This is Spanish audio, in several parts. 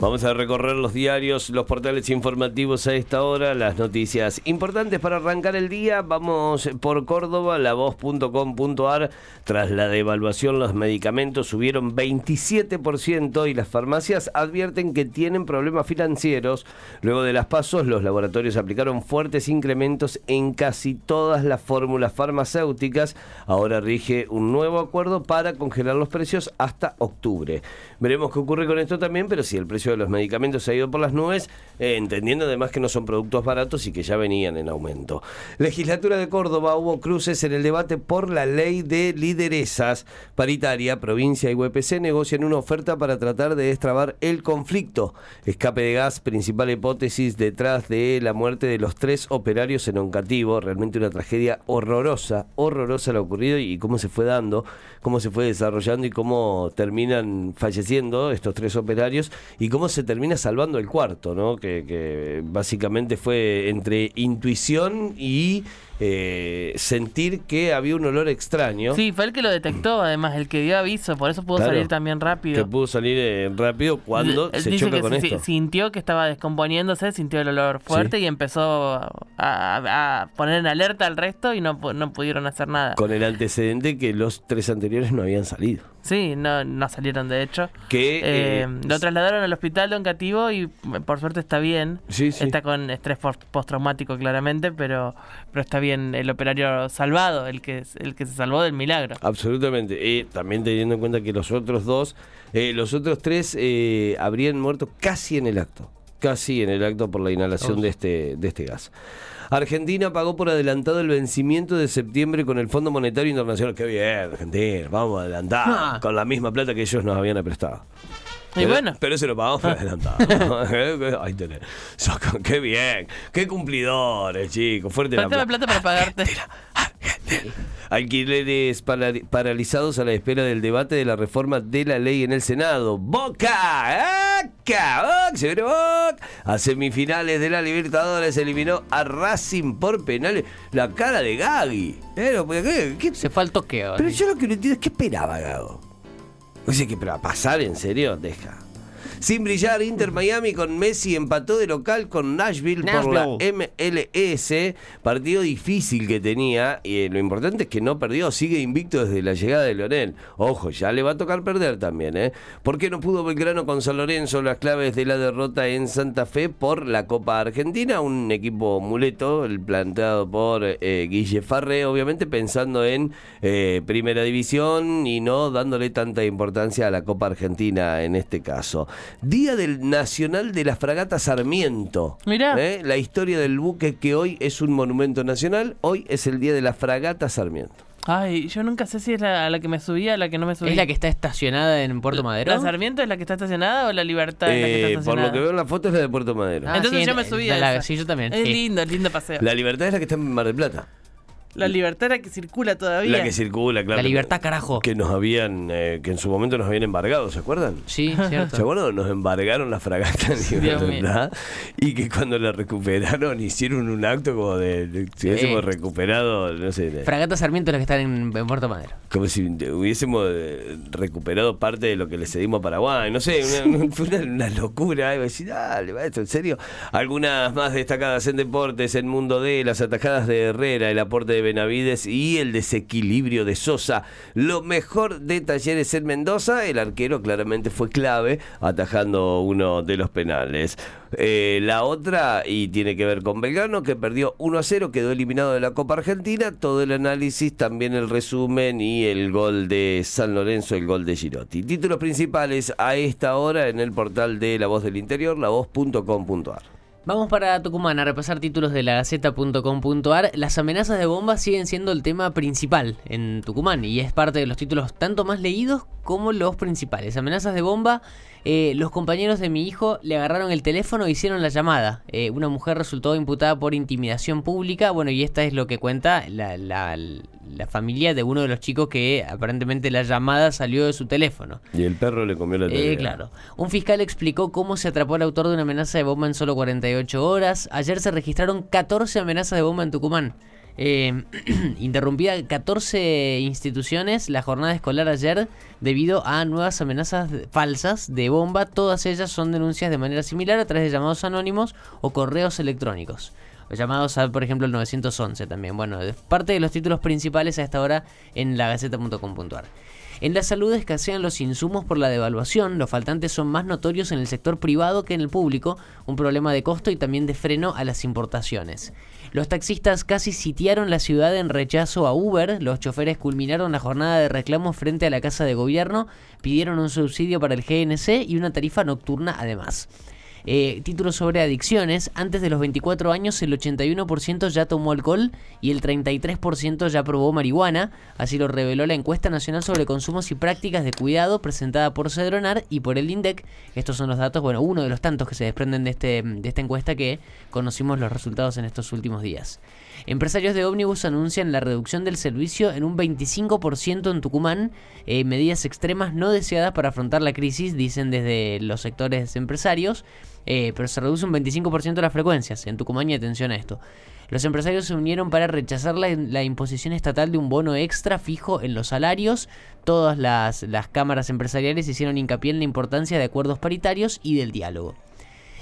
Vamos a recorrer los diarios, los portales informativos a esta hora, las noticias importantes para arrancar el día. Vamos por Córdoba, lavoz.com.ar. Tras la devaluación, los medicamentos subieron 27% y las farmacias advierten que tienen problemas financieros. Luego de las pasos, los laboratorios aplicaron fuertes incrementos en casi todas las fórmulas farmacéuticas. Ahora rige un nuevo acuerdo para congelar los precios hasta octubre. Veremos qué ocurre con esto también, pero si el precio los medicamentos ha ido por las nubes, eh, entendiendo además que no son productos baratos y que ya venían en aumento. Legislatura de Córdoba hubo cruces en el debate por la ley de lideresas. Paritaria, provincia y UPC negocian una oferta para tratar de destrabar el conflicto. Escape de gas, principal hipótesis detrás de la muerte de los tres operarios en Oncativo. Realmente una tragedia horrorosa, horrorosa lo ocurrido y cómo se fue dando, cómo se fue desarrollando y cómo terminan falleciendo estos tres operarios y cómo se termina salvando el cuarto, ¿no? Que, que básicamente fue entre intuición y eh, sentir que había un olor extraño. Sí, fue el que lo detectó, además, el que dio aviso, por eso pudo Claro. salir también rápido. Que pudo salir eh, rápido cuando se dice choca que con esto. sintió que estaba descomponiéndose, sintió el olor fuerte y empezó a, poner en alerta al resto y no, no pudieron hacer nada. Con el antecedente que los tres anteriores no habían salido. Sí, no, no salieron de hecho. Que, Eh, eh, lo trasladaron al hospital de Oncativo y por suerte está bien. Sí, sí. Está con estrés post- postraumático claramente, pero, pero está bien el operario salvado, el que, el que se salvó del milagro. Absolutamente. Y también teniendo en cuenta que los otros dos, eh, los otros tres eh, habrían muerto casi en el acto. Casi en el acto por la inhalación de este, de este gas. Argentina pagó por adelantado el vencimiento de septiembre con el Fondo Monetario Internacional. Qué bien, Argentina, vamos a adelantar Ah. con la misma plata que ellos nos habían prestado. Y Pero, bueno, pero se lo pagamos por adelantado. Ahí tenés. Qué bien, qué cumplidores, chicos. Fuerte falta la plata para pagarte. Alquileres para- paralizados a la espera del debate de la reforma de la ley en el Senado. Boca, Boca, se viene Boca. A semifinales de la Libertadores eliminó a Racing por penales. La cara de Gagui. ¿por ¿qué? ¿Qué- Se fue al toqueo. Pero yo lo que no entiendo es qué esperaba Gago. Sea, que para pasar en serio, deja. Sin brillar, Inter Miami con Messi empató de local con Nashville, por la MLS. Partido difícil que tenía. Y eh, lo importante es que no perdió, sigue invicto desde la llegada de Leonel. Ojo, ya le va a tocar perder también, ¿eh? ¿Por qué no pudo Belgrano con San Lorenzo las claves de la derrota en Santa Fe por la Copa Argentina? Un equipo muleto, el planteado por eh, Guille Farre, obviamente pensando en eh, Primera División y no dándole tanta importancia a la Copa Argentina en este caso. Día del Nacional de la Fragata Sarmiento. Mirá. ¿Eh? La historia del buque que hoy es un monumento nacional, hoy es el Día de la Fragata Sarmiento. Ay, yo nunca sé si es la, a la que me subía o la que no me subía. ¿Es la que está estacionada en Puerto Madero? ¿La Sarmiento es la que está estacionada o la Libertad es la que Eh, está por estacionada? lo que veo en la foto es la de Puerto Madero. Ah, Entonces sí, yo me en- subí a la- esa. sí, yo también, Es sí. lindo, es lindo paseo. La Libertad es la que está en Mar del Plata. Libertad era que circula todavía. La que circula, claro. La libertad, carajo. Que nos habían, eh, que en su momento nos habían embargado, ¿se acuerdan? Sí, ¿Se cierto. acuerdan? Nos embargaron la fragata en Dios Libertad y que cuando la recuperaron hicieron un acto como de, de- si hubiésemos recuperado, no sé, de- Fragata Sarmiento las que están en, en Puerto Madero. como si hubiésemos eh, recuperado parte de lo que le cedimos a Paraguay, no sé, una- fue una, una locura, y decir, dale, maestro, ¿en serio? Algunas más destacadas en deportes, en Mundo D, las atajadas de Herrera, el aporte de Benavides y el desequilibrio de Sosa. Lo mejor de Talleres en Mendoza, el arquero claramente fue clave, atajando uno de los penales. Eh, la otra, y tiene que ver con Belgrano, que perdió 1 a 0, quedó eliminado de la Copa Argentina. Todo el análisis, también el resumen y el gol de San Lorenzo, el gol de Girotti. Títulos principales a esta hora en el portal de La Voz del Interior, lavoz.com.ar. Vamos para Tucumán a repasar títulos de la Gaceta.com.ar. Las amenazas de bomba siguen siendo el tema principal en Tucumán y es parte de los títulos tanto más leídos como los principales. Amenazas de bomba, eh, los compañeros de mi hijo le agarraron el teléfono e hicieron la llamada. Eh, una mujer resultó imputada por intimidación pública. Bueno, y esta es lo que cuenta la, la- la familia de uno de los chicos que aparentemente la llamada salió de su teléfono. Y el perro le comió la Eh, tele. claro. Un fiscal explicó cómo se atrapó al autor de una amenaza de bomba en solo 48 horas. Ayer se registraron 14 amenazas de bomba en Tucumán. Eh, interrumpida 14 instituciones la jornada escolar ayer debido a nuevas amenazas falsas de bomba. Todas ellas son denuncias de manera similar a través de llamados anónimos o correos electrónicos. Llamados a, por ejemplo, el 911 también. Bueno, parte de los títulos principales a esta hora en lagaceta.com.ar. En la salud escasean los insumos por la devaluación, los faltantes son más notorios en el sector privado que en el público, un problema de costo y también de freno a las importaciones. Los taxistas casi sitiaron la ciudad en rechazo a Uber, los choferes culminaron la jornada de reclamos frente a la Casa de Gobierno, pidieron un subsidio para el GNC y una tarifa nocturna además. Eh, títulos sobre adicciones. Antes de los 24 años, el 81% ya tomó alcohol y el 33% ya probó marihuana. Así lo reveló la encuesta nacional sobre consumos y prácticas de cuidado presentada por Cedronar y por el INDEC. Estos son los datos, bueno, uno de los tantos que se desprenden de, este, de esta encuesta que conocimos los resultados en estos últimos días. Empresarios de ómnibus anuncian la reducción del servicio en un 25% en Tucumán, eh, medidas extremas no deseadas para afrontar la crisis, dicen desde los sectores empresarios, eh, pero se reduce un 25% las frecuencias en Tucumán y atención a esto. Los empresarios se unieron para rechazar la, la imposición estatal de un bono extra fijo en los salarios. Todas las, las cámaras empresariales hicieron hincapié en la importancia de acuerdos paritarios y del diálogo.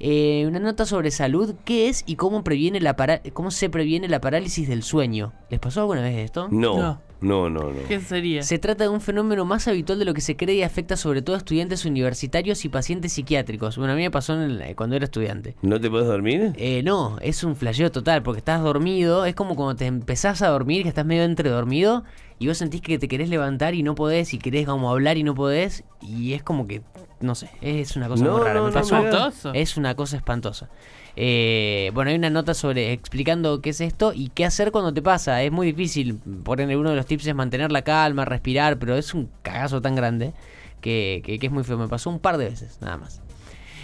Eh, una nota sobre salud, qué es y cómo, previene la para- cómo se previene la parálisis del sueño. ¿Les pasó alguna vez esto? No, No. No, no, no. ¿Qué sería? Se trata de un fenómeno más habitual de lo que se cree y afecta sobre todo a estudiantes universitarios y pacientes psiquiátricos. Bueno, a mí me pasó en el- cuando era estudiante. ¿No te puedes dormir? Eh, no, es un flasheo total, porque estás dormido, es como cuando te empezás a dormir, que estás medio entre dormido, y vos sentís que te querés levantar y no podés, y querés como hablar y no podés, y es como que, no sé, es una cosa No, muy rara. no, me pasó. Es una cosa espantosa. Eh, bueno, hay una nota sobre explicando qué es esto y qué hacer cuando te pasa. Es muy difícil. Por ejemplo, uno de los tips es mantener la calma, respirar, pero es un cagazo tan grande que, que- que es muy feo. Me pasó un par de veces, nada más.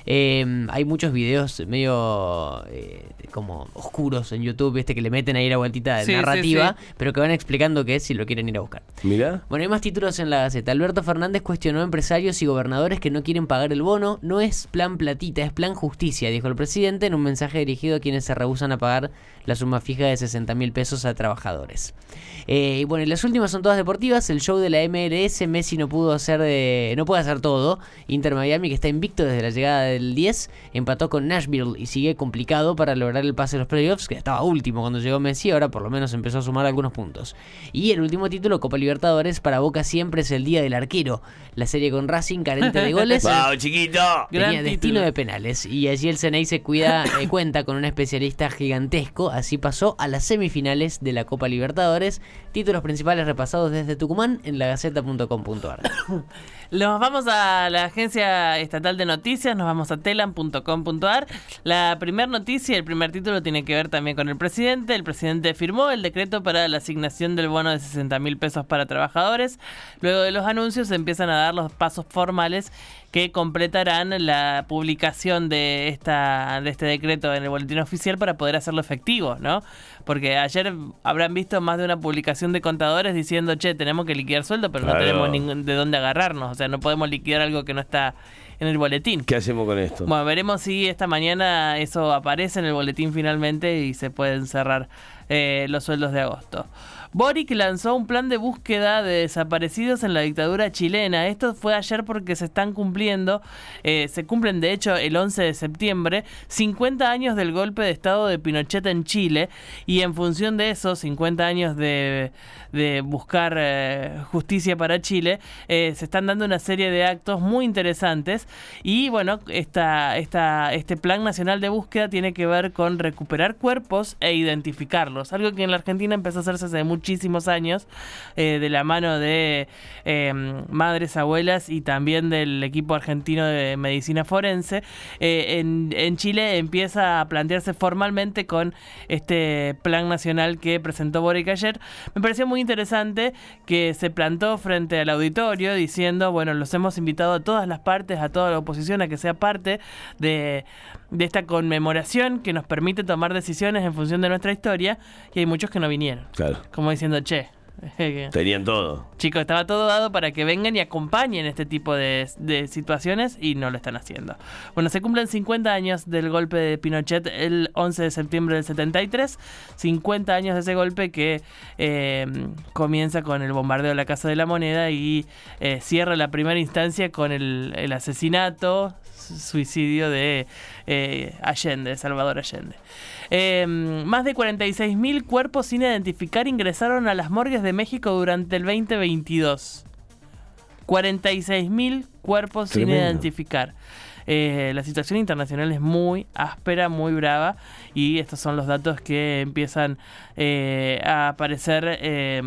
Eh, hay muchos videos medio eh, como oscuros en YouTube, este que le meten ahí la vueltita de Sí, narrativa, sí. pero que van explicando qué es si lo quieren ir a buscar. Mirá. Bueno, hay más títulos en la Gaceta. Alberto Fernández cuestionó a empresarios y gobernadores que no quieren pagar el bono. No es plan platita, es plan justicia, dijo el presidente en un mensaje dirigido a quienes se rehusan a pagar la suma fija de 60 mil pesos a trabajadores. Eh, y bueno, y las últimas son todas deportivas. El show de la MLS, Messi no pudo hacer de, no puede hacer todo. Inter Miami, que está invicto desde la llegada del 10, empató con Nashville y sigue complicado para lograr el pase a los playoffs, que estaba último cuando llegó Messi, ahora por lo menos empezó a sumar algunos puntos. Y el último título, Copa Libertadores, para Boca siempre es el día del arquero. La serie con Racing, carente de goles. ¡Vamos, chiquito! Tenía Gran destino título. de penales y allí el Ceney se cuida, eh, cuenta con un especialista gigantesco, así pasó a las semifinales de la Copa Libertadores, títulos principales repasados desde Tucumán en lagaceta.com.ar. Nos vamos a la agencia estatal de noticias, nos vamos a telam.com.ar. La primera noticia, el primer título tiene que ver también con el presidente. El presidente firmó el decreto para la asignación del bono de 60 mil pesos para trabajadores. Luego de los anuncios se empiezan a dar los pasos formales que completarán la publicación de esta de este decreto en el boletín oficial para poder hacerlo efectivo, ¿no? Porque ayer habrán visto más de una publicación de contadores diciendo, che, tenemos que liquidar sueldo, pero Claro. no tenemos de dónde agarrarnos, o sea, no podemos liquidar algo que no está en el boletín. ¿Qué hacemos con esto? Bueno, veremos si esta mañana eso aparece en el boletín finalmente y se pueden cerrar eh, los sueldos de agosto. Boric lanzó un plan de búsqueda de desaparecidos en la dictadura chilena. Esto fue ayer porque se están cumpliendo, eh, se cumplen de hecho el 11 de septiembre, 50 años del golpe de estado de Pinochet en Chile y en función de esos 50 años de, buscar eh, justicia para Chile, eh, se están dando una serie de actos muy interesantes y bueno, esta, este plan nacional de búsqueda tiene que ver con recuperar cuerpos e identificarlos, algo que en la Argentina empezó a hacerse hace muchísimos años eh, de la mano de eh, madres, abuelas y también del equipo argentino de medicina forense. Eh, en Chile empieza a plantearse formalmente con este plan nacional que presentó Boric ayer. Me pareció muy interesante que se plantó frente al auditorio diciendo, bueno, los hemos invitado a todas las partes, a toda la oposición a que sea parte de, de esta conmemoración que nos permite tomar decisiones en función de nuestra historia y hay muchos que no vinieron. Claro. Como diciendo, che, Tenían todo. Chicos, estaba todo dado para que vengan y acompañen este tipo de, de, situaciones y no lo están haciendo. Bueno, se cumplen 50 años del golpe de Pinochet el 11 de septiembre del 73. 50 años de ese golpe que eh, comienza con el bombardeo de la Casa de la Moneda y eh, cierra la primera instancia con el, el asesinato, suicidio de eh, Allende, Salvador Allende. Eh, más de 46.000 cuerpos sin identificar ingresaron a las morgues de México durante el 2022. 46.000 cuerpos sin identificar. Eh, la situación internacional es muy áspera, muy brava y estos son los datos que empiezan eh, a aparecer eh,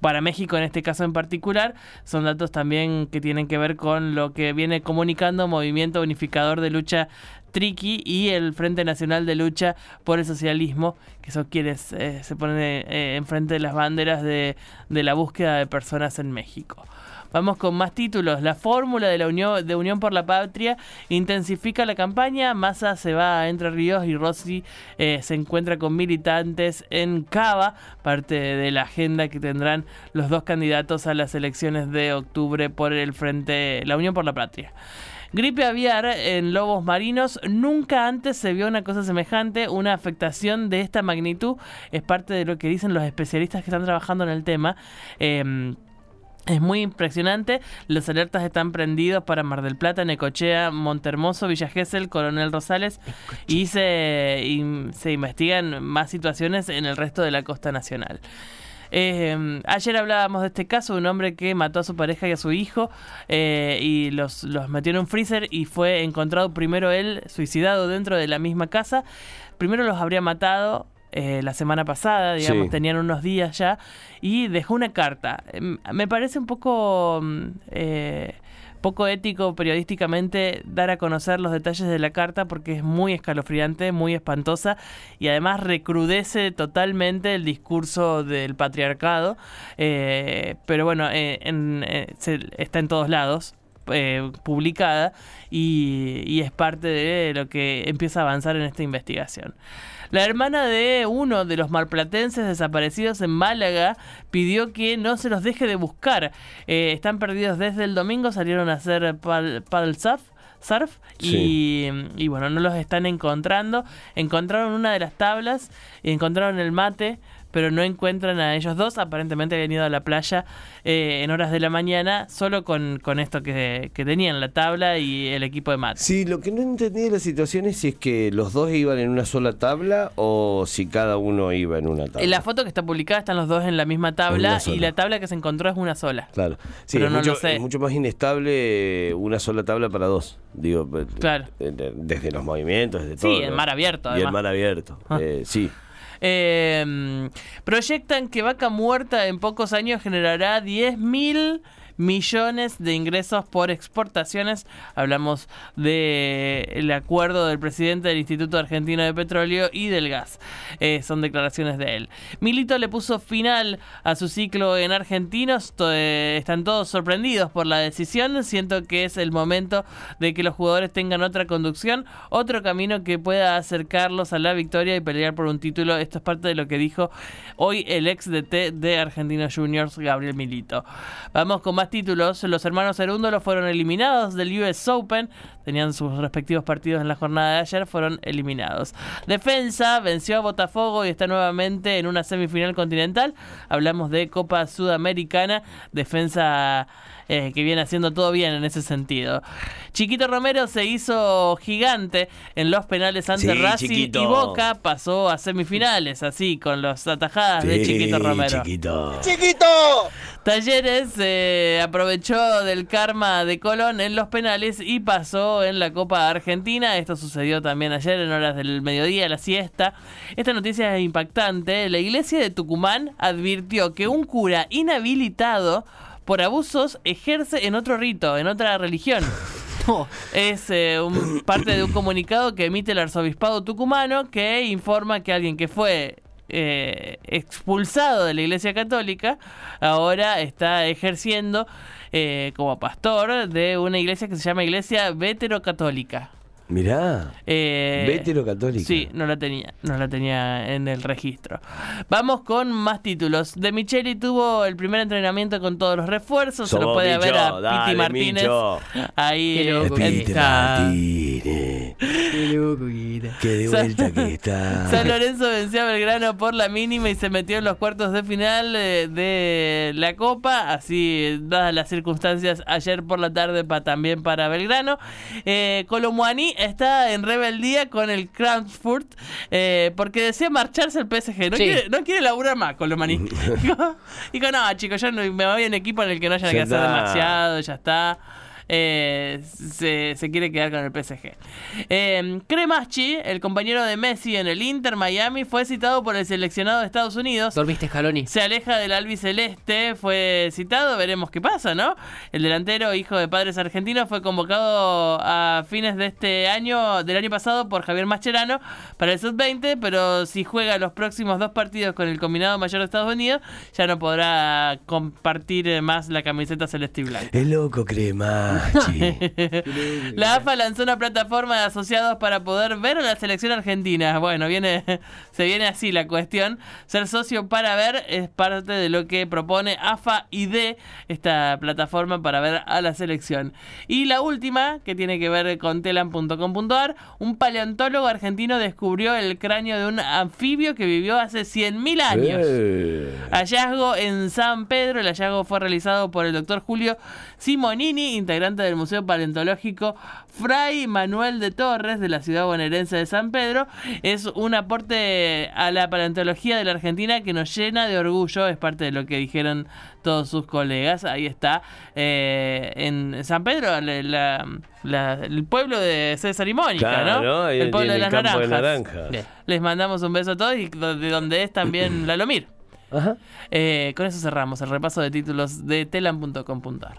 para México en este caso en particular. Son datos también que tienen que ver con lo que viene comunicando Movimiento Unificador de Lucha Triqui y el Frente Nacional de Lucha por el Socialismo, que son quienes se ponen enfrente de las banderas de la búsqueda de personas en México. Vamos con más títulos. La fórmula de la Unión, de Unión por la Patria intensifica la campaña. Massa se va a Entre Ríos y Rossi eh, se encuentra con militantes en Cava, parte de la agenda que tendrán los dos candidatos a las elecciones de octubre por el Frente, la Unión por la Patria. Gripe aviar en lobos marinos. Nunca antes se vio una cosa semejante. Una afectación de esta magnitud es parte de lo que dicen los especialistas que están trabajando en el tema. Em, es muy impresionante. Los alertas están prendidos para Mar del Plata, Necochea, Montermoso, Villa Gesell, Coronel Rosales y se, se investigan más situaciones en el resto de la costa nacional. Eh, ayer hablábamos de este caso, un hombre que mató a su pareja y a su hijo eh, y los, los metió en un freezer y fue encontrado primero él suicidado dentro de la misma casa. Primero los habría matado, eh, la semana pasada, digamos, tenían unos días ya, y dejó una carta. Em, me parece un poco... Mm, eh, poco ético periodísticamente dar a conocer los detalles de la carta porque es muy escalofriante, muy espantosa y además recrudece totalmente el discurso del patriarcado. Eh, pero bueno, está en todos lados. publicada y, y es parte de lo que empieza a avanzar en esta investigación. La hermana de uno de los malplatenses desaparecidos en Málaga pidió que no se los deje de buscar. Eh, están perdidos desde el domingo, salieron a hacer paddle surf y, y, bueno, no los están encontrando. Encontraron una de las tablas y encontraron el mate pero no encuentran a ellos dos. Aparentemente habían ido a la playa eh, en horas de la mañana solo con, con esto que, tenían, la tabla y el equipo de mate. Sí, lo que no entendí de la situación es si es que los dos iban en una sola tabla o si cada uno iba en una tabla. En la foto que está publicada están los dos en la misma tabla y la tabla que se encontró es una sola. Claro, sí, pero es, no mucho, sé. es mucho más inestable una sola tabla para dos. Digo, claro. desde los movimientos, desde todo. Sí, el mar abierto. Y el mar abierto, ah. eh, sí. Eh, proyectan que Vaca Muerta en pocos años generará 10.000 millones de ingresos por exportaciones. Hablamos del acuerdo del presidente del Instituto Argentino de Petróleo y del Gas. Eh, son declaraciones de él. Milito le puso final a su ciclo en Argentinos. Eh, están todos sorprendidos por la decisión. Siento que es el momento de que los jugadores tengan otra conducción, otro camino que pueda acercarlos a la victoria y pelear por un título. Esto es parte de lo que dijo hoy el ex DT de Argentinos Juniors, Gabriel Milito. Vamos con más títulos, los hermanos Cerúndolo fueron eliminados del US Open. Tenían sus respectivos partidos en la jornada de ayer, fueron eliminados. Defensa venció a Botafogo y está nuevamente en una semifinal continental. Hablamos de Copa Sudamericana. Defensa eh, que viene haciendo todo bien en ese sentido. Chiquito Romero se hizo gigante en los penales ante Racing y Boca pasó a semifinales, así, con las atajadas de Chiquito Romero. Chiquito. ¡Chiquito! Talleres eh, aprovechó del karma de Colón en los penales y pasó en la Copa Argentina. Esto sucedió también ayer en horas del mediodía, la siesta. Esta noticia es impactante. La iglesia de Tucumán advirtió que un cura inhabilitado por abusos ejerce en otro rito, en otra religión. Es eh, parte de un comunicado que emite el arzobispado tucumano que informa que alguien que fue eh, expulsado de la Iglesia Católica ahora está ejerciendo eh, como pastor de una iglesia que se llama Iglesia Veterocatólica. Mirá. Eh, Vétero católica. Sí, no la tenía, no la tenía en el registro. Vamos con más títulos. De Micheli tuvo el primer entrenamiento con todos los refuerzos. Se lo Somos puede ver Micho, a dale, Piti Martínez. Micho. Ahí Qué loco está. Martínez. Qué loco que era. Qué de San- vuelta que está. San Lorenzo venció a Belgrano por la mínima y se metió en los cuartos de final eh, de la Copa. Así, dadas las circunstancias, ayer por la tarde pa- también para Belgrano. Eh, Colomuani está en rebeldía con el Frankfurt eh, porque desea marcharse al PSG. No, Sí. quiere, no quiere laburar más, Colomuani. Dijo, no, chicos, yo no, me voy a un equipo en el que no haya Ya que hacer demasiado, ya está. Eh, se, se quiere quedar con el PSG. Eh, Cremachi, el compañero de Messi en el Inter Miami, fue citado por el seleccionado de Estados Unidos. ¿Dormiste, Scaloni? Se aleja del albiceleste, fue citado, veremos qué pasa, ¿no? El delantero, hijo de padres argentinos, fue convocado a fines de este año, del año pasado, por Javier Mascherano para el sub-20, pero si juega los próximos dos partidos con el combinado mayor de Estados Unidos, ya no podrá compartir más la camiseta celeste y blanca. Es loco, cremachi. La AFA lanzó una plataforma de asociados para poder ver a la selección argentina. Bueno, viene, se viene así la cuestión. Ser socio para ver es parte de lo que propone AFA ID, esta plataforma para ver a la selección. Y la última, que tiene que ver con telam.com.ar, un paleontólogo argentino descubrió el cráneo de un anfibio que vivió hace 100.000 años. Eh. Hallazgo en San Pedro. El hallazgo fue realizado por el doctor Julio Simonini, integrante del Museo Paleontológico Fray Manuel de Torres de la ciudad bonaerense de San Pedro. Es un aporte a la paleontología de la Argentina que nos llena de orgullo. Es parte de lo que dijeron todos sus colegas. Ahí está. eh, en San Pedro, la- la- la- el pueblo de César y Mónica, Claro, ¿no? el pueblo de las naranjas. naranjas. Bien. Les mandamos un beso a todos y de donde es también la Lomir. Ajá. Eh, con eso cerramos el repaso de títulos de telam.com.ar.